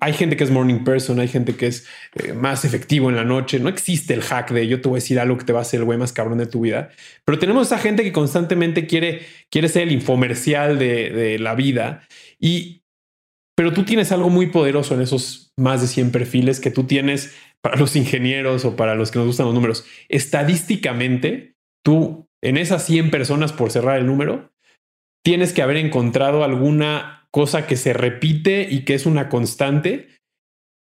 hay gente que es morning person, hay gente que es eh, más efectivo en la noche. No existe el hack de yo te voy a decir algo que te va a hacer el güey más cabrón de tu vida. Pero tenemos esa gente que constantemente quiere, quiere ser el infomercial de, de la vida. Y, pero tú tienes algo muy poderoso en esos más de 100 perfiles que tú tienes para los ingenieros o para los que nos gustan los números, estadísticamente, tú en esas 100 personas, por cerrar el número, tienes que haber encontrado alguna cosa que se repite y que es una constante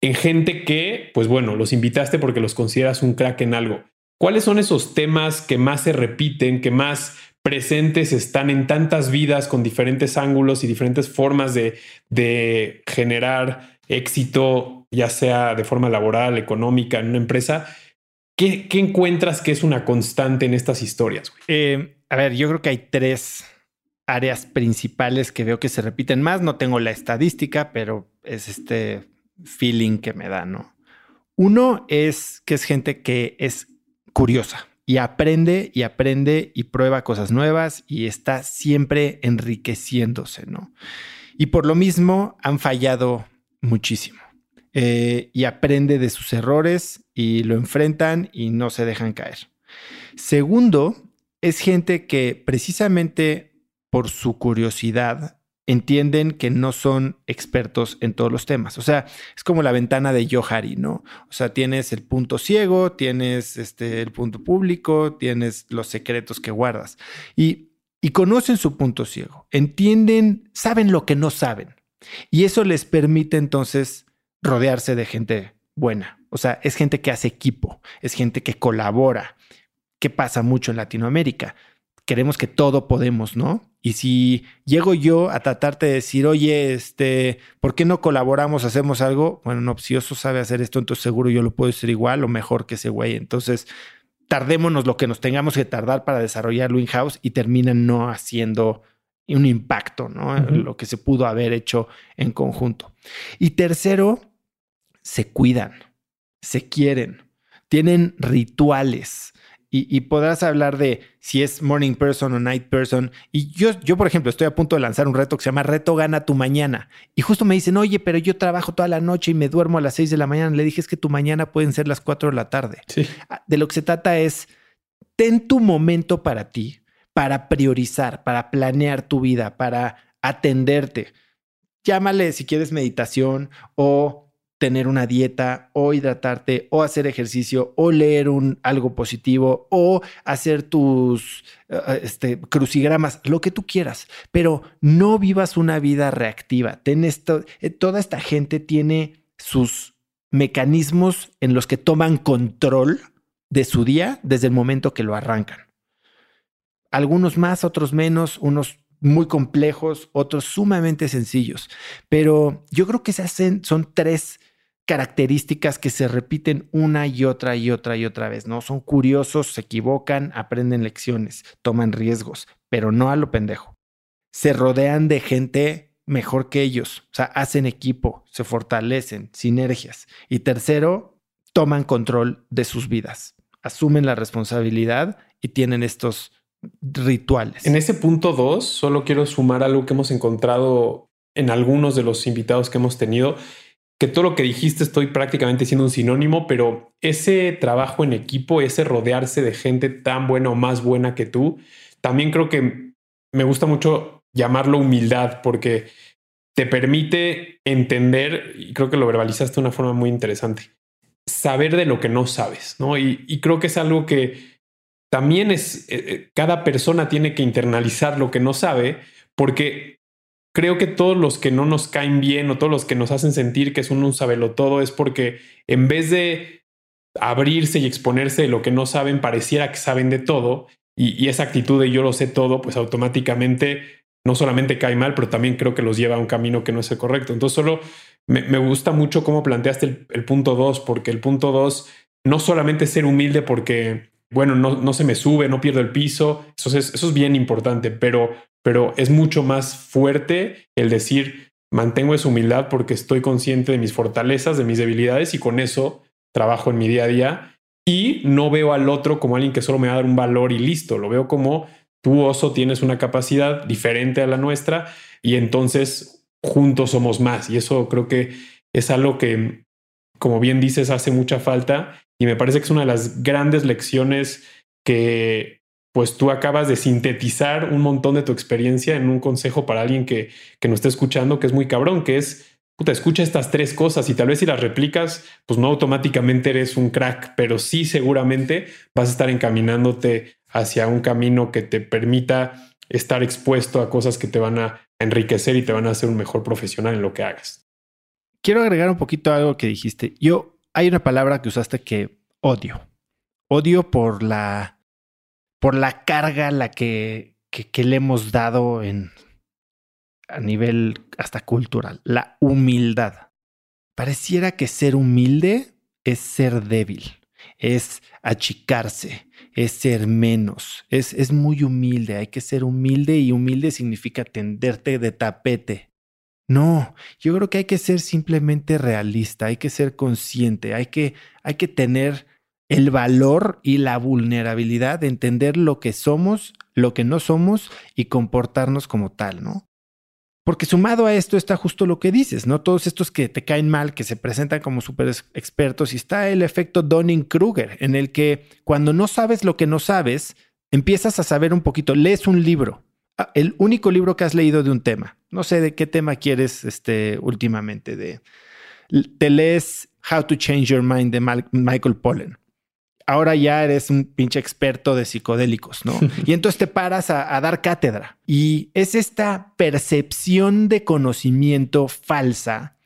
en gente que, pues bueno, los invitaste porque los consideras un crack en algo. ¿Cuáles son esos temas que más se repiten, que más presentes están en tantas vidas con diferentes ángulos y diferentes formas de, de generar éxito, ya sea de forma laboral, económica, en una empresa, ¿qué, encuentras que es una constante en estas historias? Eh, a ver, yo creo que hay tres áreas principales que veo que se repiten más. No tengo la estadística, pero es este feeling que me da, ¿no? Uno es que es gente que es curiosa y aprende y aprende y prueba cosas nuevas y está siempre enriqueciéndose, ¿no? Y por lo mismo han fallado muchísimo. Eh, y aprende de sus errores y lo enfrentan y no se dejan caer. Segundo, es gente que precisamente por su curiosidad entienden que no son expertos en todos los temas. O sea, es como la ventana de Johari, ¿no? O sea, tienes el punto ciego, tienes este, el punto público, tienes los secretos que guardas. Y, y conocen su punto ciego, entienden, saben lo que no saben. Y eso les permite entonces rodearse de gente buena. O sea, es gente que hace equipo, es gente que colabora. ¿Qué pasa mucho en Latinoamérica? Queremos que todo podemos, ¿no? Y si llego yo a tratarte de decir, oye, este, ¿por qué no colaboramos, hacemos algo? Bueno, no, si Oso sabe hacer esto, entonces seguro yo lo puedo hacer igual o mejor que ese güey. Entonces, tardémonos lo que nos tengamos que tardar para desarrollarlo in-house y terminan no haciendo un impacto, ¿no? Lo que se pudo haber hecho en conjunto. Y tercero, se cuidan, se quieren, tienen rituales. Y, podrás hablar de si es morning person o night person. Y yo, yo, por ejemplo, estoy a punto de lanzar un reto que se llama Reto Gana tu Mañana. Y justo me dicen, oye, pero yo trabajo toda la noche y me duermo a las seis de la mañana. Le dije, es que tu mañana pueden ser las cuatro de la tarde. Ah, de lo que se trata es, ten tu momento para ti para priorizar, para planear tu vida, para atenderte. Llámale si quieres meditación o tener una dieta o hidratarte o hacer ejercicio o leer un, algo positivo o hacer tus eh, este, crucigramas, lo que tú quieras, pero no vivas una vida reactiva. Ten eh, toda esta gente tiene sus mecanismos en los que toman control de su día desde el momento que lo arrancan algunos más, otros menos, unos muy complejos, otros sumamente sencillos. Pero yo creo que se hacen, son tres características que se repiten una y otra y otra y otra vez, ¿no? Son curiosos, se equivocan, aprenden lecciones, toman riesgos, pero no a lo pendejo. Se rodean de gente mejor que ellos, o sea, hacen equipo, se fortalecen, sinergias. Y tercero, toman control de sus vidas, asumen la responsabilidad y tienen estos rituales. En ese punto dos, solo quiero sumar algo que hemos encontrado en algunos de los invitados que hemos tenido, que todo lo que dijiste estoy prácticamente siendo un sinónimo, pero ese trabajo en equipo, ese rodearse de gente tan buena o más buena que tú, también creo que me gusta mucho llamarlo humildad, porque te permite entender, y creo que lo verbalizaste de una forma muy interesante, saber de lo que no sabes, ¿no? Y, creo que es algo que también es, eh, eh, cada persona tiene que internalizar lo que no sabe, porque creo que todos los que no nos caen bien o todos los que nos hacen sentir que es un, un sabelo todo es porque en vez de abrirse y exponerse de lo que no saben, pareciera que saben de todo. y, esa actitud de yo lo sé todo, pues automáticamente no solamente cae mal, pero también creo que los lleva a un camino que no es el correcto. Entonces solo me, gusta mucho cómo planteaste el, punto dos, porque el punto dos no solamente ser humilde porque, bueno, no, no se me sube, no pierdo el piso, eso es, eso es bien importante, pero, pero es mucho más fuerte el decir, mantengo esa humildad porque estoy consciente de mis fortalezas, de mis debilidades y con eso trabajo en mi día a día. Y no veo al otro como alguien que solo me va a dar un valor y listo, lo veo como tú oso tienes una capacidad diferente a la nuestra y entonces juntos somos más. Y eso creo que es algo que como bien dices hace mucha falta y me parece que es una de las grandes lecciones que pues tú acabas de sintetizar un montón de tu experiencia en un consejo para alguien que, que nos esté escuchando, que es muy cabrón, que es, puta, escucha estas tres cosas y tal vez si las replicas, pues no automáticamente eres un crack, pero sí seguramente vas a estar encaminándote hacia un camino que te permita estar expuesto a cosas que te van a enriquecer y te van a hacer un mejor profesional en lo que hagas. Quiero agregar un poquito algo que dijiste. Yo, hay una palabra que usaste que odio. Odio por la por la carga la que, que, le hemos dado en, a nivel hasta cultural, la humildad. Pareciera que ser humilde es ser débil, es achicarse, es ser menos, es, es muy humilde, hay que ser humilde y humilde significa tenderte de tapete. No, yo creo que hay que ser simplemente realista, hay que ser consciente, hay que, hay que tener el valor y la vulnerabilidad de entender lo que somos, lo que no somos y comportarnos como tal, ¿no? Porque sumado a esto está justo lo que dices, ¿no? Todos estos que te caen mal, que se presentan como súper expertos, y está el efecto Donning-Kruger, en el que cuando no sabes lo que no sabes, empiezas a saber un poquito, lees un libro, ah, el único libro que has leído de un tema. No sé de qué tema quieres este, últimamente. Te lees How to Change Your Mind de Michael Pollan ahora ya eres un pinche experto de psicodélicos, ¿no? Y entonces te paras a, dar cátedra. Y es esta percepción de conocimiento falsa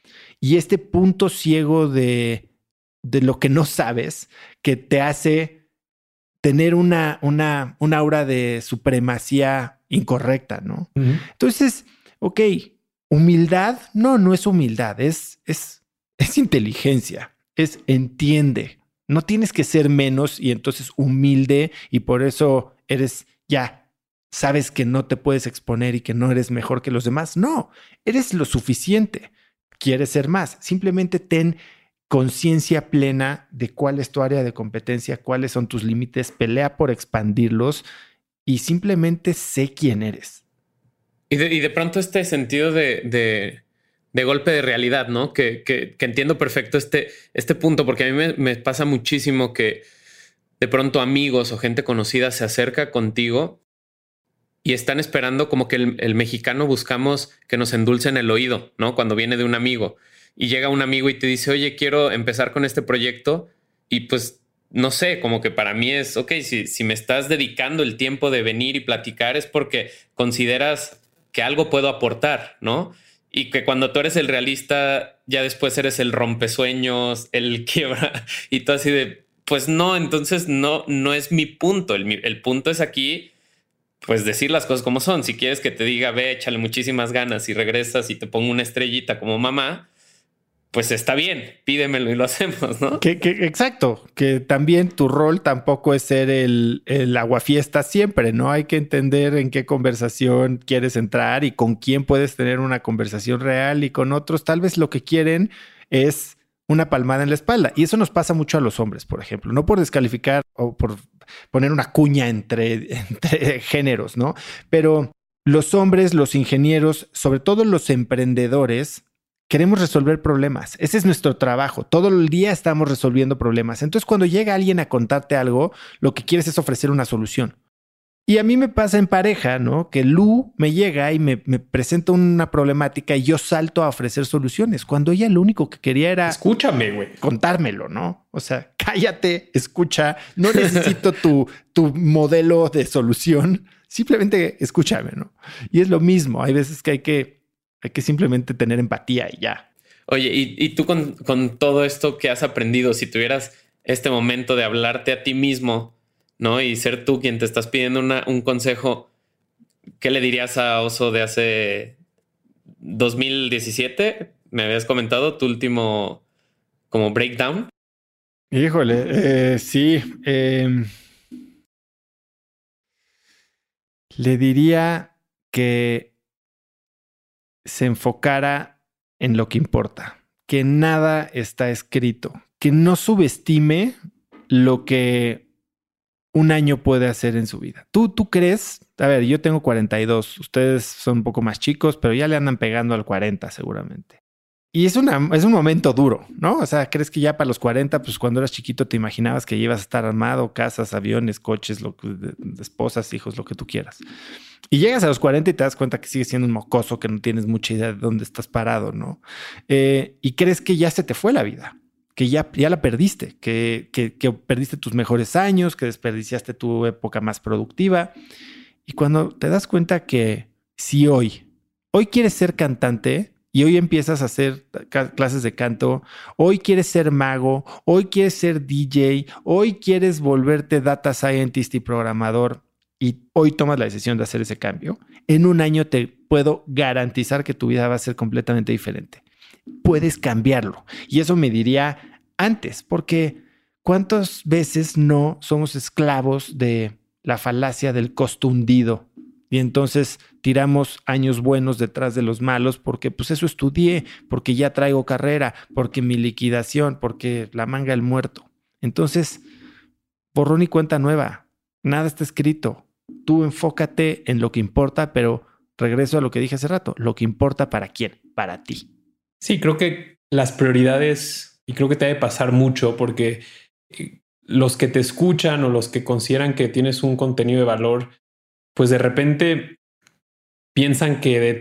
y este punto ciego de, de lo que no sabes que te hace tener una, una, una aura de supremacía incorrecta, ¿no? Entonces, ok, humildad, no, no es humildad, es, es, es inteligencia, es entiende, no tienes que ser menos y entonces humilde y por eso eres ya, sabes que no te puedes exponer y que no eres mejor que los demás. No, eres lo suficiente. Quieres ser más. Simplemente ten conciencia plena de cuál es tu área de competencia, cuáles son tus límites, pelea por expandirlos y simplemente sé quién eres. Y de, pronto este sentido de golpe de realidad, ¿no? Que, que, entiendo perfecto este, este punto, porque a mí me, pasa muchísimo que de pronto amigos o gente conocida se acerca contigo y están esperando como que el, mexicano buscamos que nos endulcen el oído, ¿no? Cuando viene de un amigo y llega un amigo y te dice, oye, quiero empezar con este proyecto y pues no sé, como que para mí es, ok, si, si me estás dedicando el tiempo de venir y platicar es porque consideras que algo puedo aportar, ¿no? Y que cuando tú eres el realista, ya después eres el rompesueños, el quiebra y todo así de, pues no, entonces no, no es mi punto. El, el, punto es aquí, pues decir las cosas como son. Si quieres que te diga, ve, échale muchísimas ganas y regresas y te pongo una estrellita como mamá, pues está bien, pídemelo y lo hacemos, ¿no? Que, exacto, que también tu rol tampoco es ser el, el aguafiesta siempre, ¿no? Hay que entender en qué conversación quieres entrar y con quién puedes tener una conversación real y con otros tal vez lo que quieren es una palmada en la espalda. Y eso nos pasa mucho a los hombres, por ejemplo, no por descalificar o por poner una cuña entre, entre géneros, ¿no? Pero los hombres, los ingenieros, sobre todo los emprendedores, queremos resolver problemas. Ese es nuestro trabajo. Todo el día estamos resolviendo problemas. Entonces, cuando llega alguien a contarte algo, lo que quieres es ofrecer una solución. Y a mí me pasa en pareja, ¿no? Que Lu me llega y me, presenta una problemática y yo salto a ofrecer soluciones, cuando ella lo único que quería era... Escúchame, güey. Contármelo, ¿no? O sea, cállate, escucha, no necesito tu, tu modelo de solución, simplemente escúchame, ¿no? Y es lo mismo, hay veces que hay que hay que simplemente tener empatía y ya. Oye, y, tú con, con, todo esto que has aprendido, si tuvieras este momento de hablarte a ti mismo, ¿no? Y ser tú quien te estás pidiendo un consejo, ¿qué le dirías a Oso de hace 2017? Me habías comentado tu último como breakdown. Híjole, eh, sí. Em, le diría que se enfocara en lo que importa, que nada está escrito, que no subestime lo que un año puede hacer en su vida. ¿Tú, tú crees? A ver, yo tengo 42, ustedes son un poco más chicos, pero ya le andan pegando al 40 seguramente. Y es, una, es un momento duro, ¿no? O sea, crees que ya para los 40, pues cuando eras chiquito te imaginabas que ibas a estar armado, casas, aviones, coches, esposas, hijos, lo que tú quieras. Y llegas a los 40 y te das cuenta que sigues siendo un mocoso, que no tienes mucha idea de dónde estás parado, ¿no? Eh, y crees que ya se te fue la vida, que ya, ya la perdiste, que, que, que perdiste tus mejores años, que desperdiciaste tu época más productiva. Y cuando te das cuenta que si hoy, hoy quieres ser cantante, y hoy empiezas a hacer clases de canto, hoy quieres ser mago, hoy quieres ser DJ, hoy quieres volverte data scientist y programador y hoy tomas la decisión de hacer ese cambio, en un año te puedo garantizar que tu vida va a ser completamente diferente. Puedes cambiarlo. Y eso me diría antes, porque ¿cuántas veces no somos esclavos de la falacia del costo hundido? Y entonces tiramos años buenos detrás de los malos porque pues eso estudié, porque ya traigo carrera, porque mi liquidación, porque la manga del muerto. Entonces, borrón y cuenta nueva, nada está escrito. Tú enfócate en lo que importa, pero regreso a lo que dije hace rato, lo que importa para quién, para ti. Sí, creo que las prioridades, y creo que te debe pasar mucho porque eh, los que te escuchan o los que consideran que tienes un contenido de valor pues de repente piensan que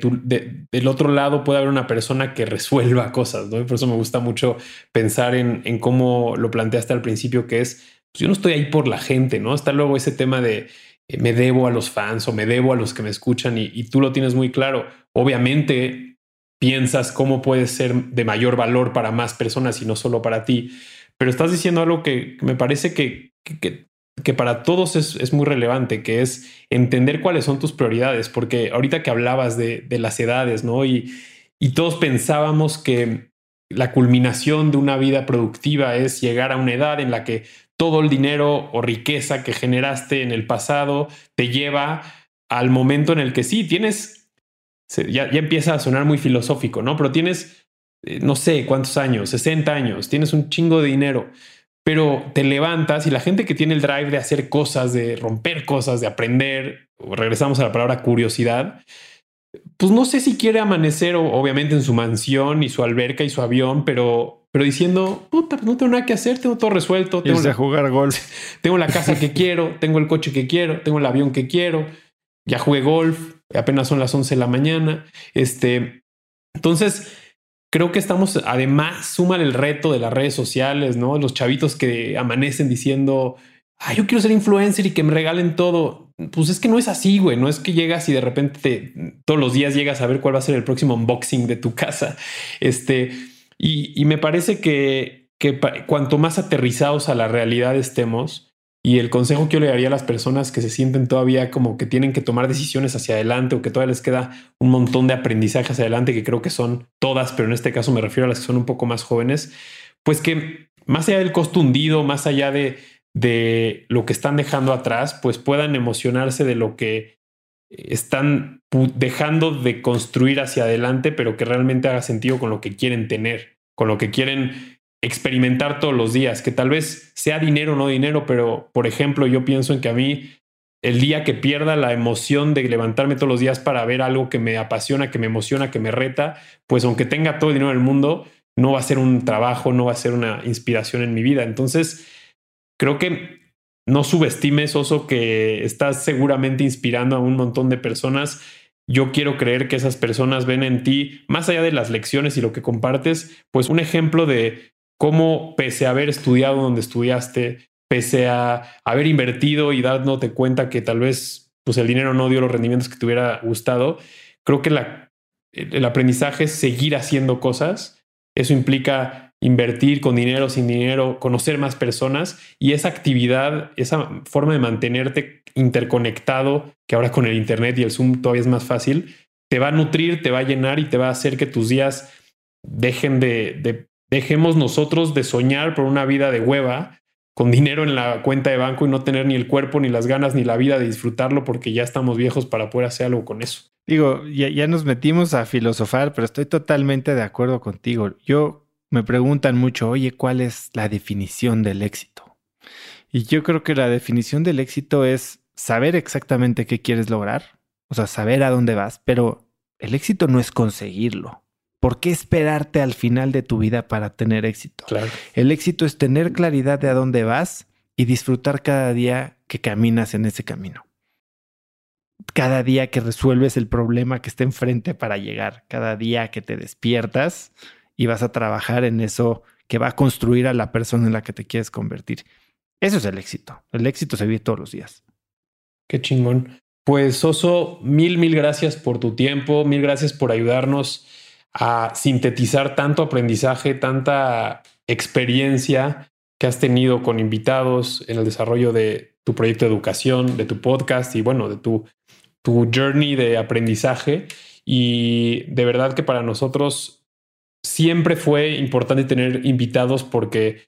del otro lado puede haber una persona que resuelva cosas, ¿no? Por eso me gusta mucho pensar en, cómo lo planteaste al principio, que es, pues yo no estoy ahí por la gente, ¿no? Está luego ese tema de eh, me debo a los fans o me debo a los que me escuchan y, tú lo tienes muy claro. Obviamente piensas cómo puede ser de mayor valor para más personas y no solo para ti, pero estás diciendo algo que, me parece que para todos es, muy relevante, que es entender cuáles son tus prioridades, porque ahorita que hablabas de, las edades, ¿no? Y, y todos pensábamos que la culminación de una vida productiva es llegar a una edad en la que todo el dinero o riqueza que generaste en el pasado te lleva al momento en el que sí, tienes, ya, ya empieza a sonar muy filosófico, ¿no? Pero tienes, eh, no sé cuántos años, 60 años, tienes un chingo de dinero pero te levantas y la gente que tiene el drive de hacer cosas, de romper cosas, de aprender, regresamos a la palabra curiosidad, pues no sé si quiere amanecer obviamente en su mansión y su alberca y su avión, pero, pero diciendo, puta, pues no tengo nada que hacer, tengo todo resuelto. Tengo la, jugar golf. Tengo la casa que quiero, tengo el coche que quiero, tengo el avión que quiero, ya jugué golf, apenas son las 11 de la mañana. Este, entonces, creo que estamos, además, suman el reto de las redes sociales, ¿no? Los chavitos que amanecen diciendo, ah, yo quiero ser influencer y que me regalen todo. Pues es que no es así, güey. No es que llegas y de repente todos los días llegas a ver cuál va a ser el próximo unboxing de tu casa. Este, y, me parece que cuanto más aterrizados a la realidad estemos, y el consejo que yo le daría a las personas que se sienten todavía como que tienen que tomar decisiones hacia adelante o que todavía les queda un montón de aprendizaje hacia adelante, que creo que son todas, pero en este caso me refiero a las que son un poco más jóvenes, pues que más allá del costo hundido, más allá de, de lo que están dejando atrás, pues puedan emocionarse de lo que están dejando de construir hacia adelante, pero que realmente haga sentido con lo que quieren tener, con lo que quieren experimentar todos los días, que tal vez sea dinero o no dinero, pero por ejemplo yo pienso en que a mí el día que pierda la emoción de levantarme todos los días para ver algo que me apasiona, que me emociona, que me reta, pues aunque tenga todo el dinero del mundo, no va a ser un trabajo, no va a ser una inspiración en mi vida. Entonces, creo que no subestimes, Oso, que estás seguramente inspirando a un montón de personas. Yo quiero creer que esas personas ven en ti, más allá de las lecciones y lo que compartes, pues un ejemplo de cómo pese a haber estudiado donde estudiaste, pese a haber invertido y dándote cuenta que tal vez pues el dinero no dio los rendimientos que te hubiera gustado, creo que el aprendizaje es seguir haciendo cosas. Eso implica invertir con dinero, sin dinero, conocer más personas y esa actividad, esa forma de mantenerte interconectado, que ahora con el Internet y el Zoom todavía es más fácil, te va a nutrir, te va a llenar y te va a hacer que tus días dejen de, de dejemos nosotros de soñar por una vida de hueva con dinero en la cuenta de banco y no tener ni el cuerpo, ni las ganas, ni la vida de disfrutarlo porque ya estamos viejos para poder hacer algo con eso. Digo, ya, ya nos metimos a filosofar, pero estoy totalmente de acuerdo contigo. Yo me preguntan mucho, oye, ¿cuál es la definición del éxito? Y yo creo que la definición del éxito es saber exactamente qué quieres lograr, o sea, saber a dónde vas, pero el éxito no es conseguirlo. ¿Por qué esperarte al final de tu vida para tener éxito? Claro. El éxito es tener claridad de a dónde vas y disfrutar cada día que caminas en ese camino. Cada día que resuelves el problema que está enfrente para llegar, cada día que te despiertas y vas a trabajar en eso que va a construir a la persona en la que te quieres convertir. Eso es el éxito. El éxito se vive todos los días. Qué chingón. Pues Oso, mil, mil gracias por tu tiempo, mil gracias por ayudarnos a sintetizar tanto aprendizaje, tanta experiencia que has tenido con invitados en el desarrollo de tu proyecto de educación, de tu podcast y bueno, de tu, tu journey de aprendizaje. Y de verdad que para nosotros siempre fue importante tener invitados porque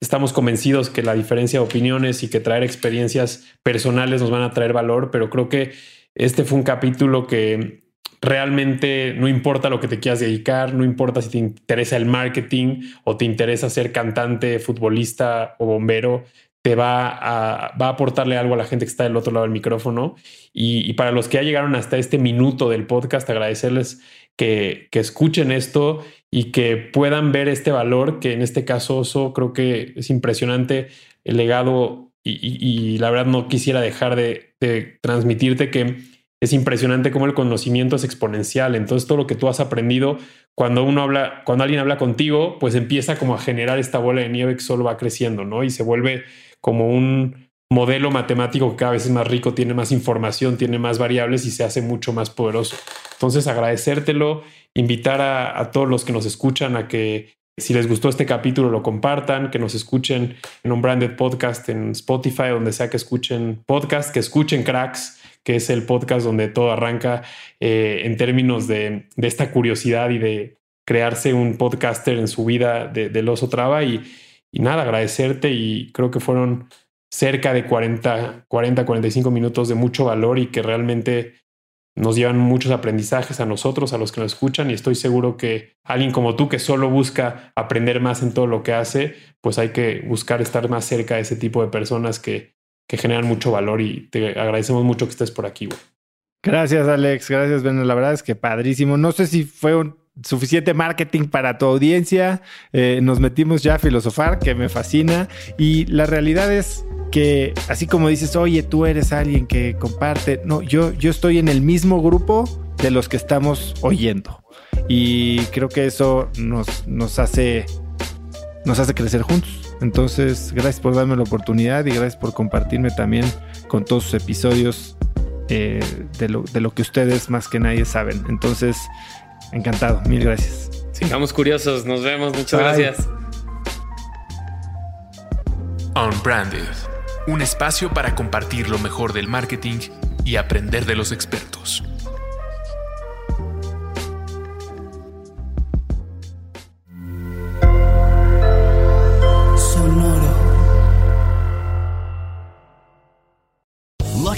estamos convencidos que la diferencia de opiniones y que traer experiencias personales nos van a traer valor, pero creo que este fue un capítulo que realmente no importa lo que te quieras dedicar, no importa si te interesa el marketing o te interesa ser cantante, futbolista o bombero, te va a, aportarle algo a la gente que está del otro lado del micrófono. Y, para los que ya llegaron hasta este minuto del podcast, agradecerles que, escuchen esto y que puedan ver este valor, que en este caso creo que es impresionante el legado y, la verdad no quisiera dejar de, transmitirte que es impresionante cómo el conocimiento es exponencial. Entonces todo lo que tú has aprendido, cuando uno habla, cuando alguien habla contigo, pues empieza como a generar esta bola de nieve que solo va creciendo, ¿no? Y se vuelve como un modelo matemático que cada vez es más rico, tiene más información, tiene más variables y se hace mucho más poderoso. Entonces, agradecértelo, invitar a, todos los que nos escuchan a que si les gustó este capítulo lo compartan, que nos escuchen en un branded podcast en Spotify, donde sea que escuchen podcast, que escuchen cracks, que es el podcast donde todo arranca eh, en términos de, esta curiosidad y de crearse un podcaster en su vida del oso traba. Y, y nada, agradecerte y creo que fueron cerca de 40, 40, 45 minutos de mucho valor y que realmente nos llevan muchos aprendizajes a nosotros, a los que nos escuchan, y estoy seguro que alguien como tú que solo busca aprender más en todo lo que hace, pues hay que buscar estar más cerca de ese tipo de personas que, que generan mucho valor y te agradecemos mucho que estés por aquí. Gracias, Alex. Gracias, Ben. La verdad es que padrísimo. No sé si fue un suficiente marketing para tu audiencia. Eh, nos metimos ya a filosofar, que me fascina. Y la realidad es que, así como dices, oye, tú eres alguien que comparte, no, yo, yo estoy en el mismo grupo de los que estamos oyendo. Y creo que eso nos, nos hace nos hace crecer juntos. Entonces, gracias por darme la oportunidad y gracias por compartirme también con todos sus episodios eh, de, lo, de, lo, que ustedes más que nadie saben. Entonces, Encantado, mil gracias. Sigamos curiosos, nos vemos, muchas gracias. Unbranded, un espacio para compartir lo mejor del marketing y aprender de los expertos.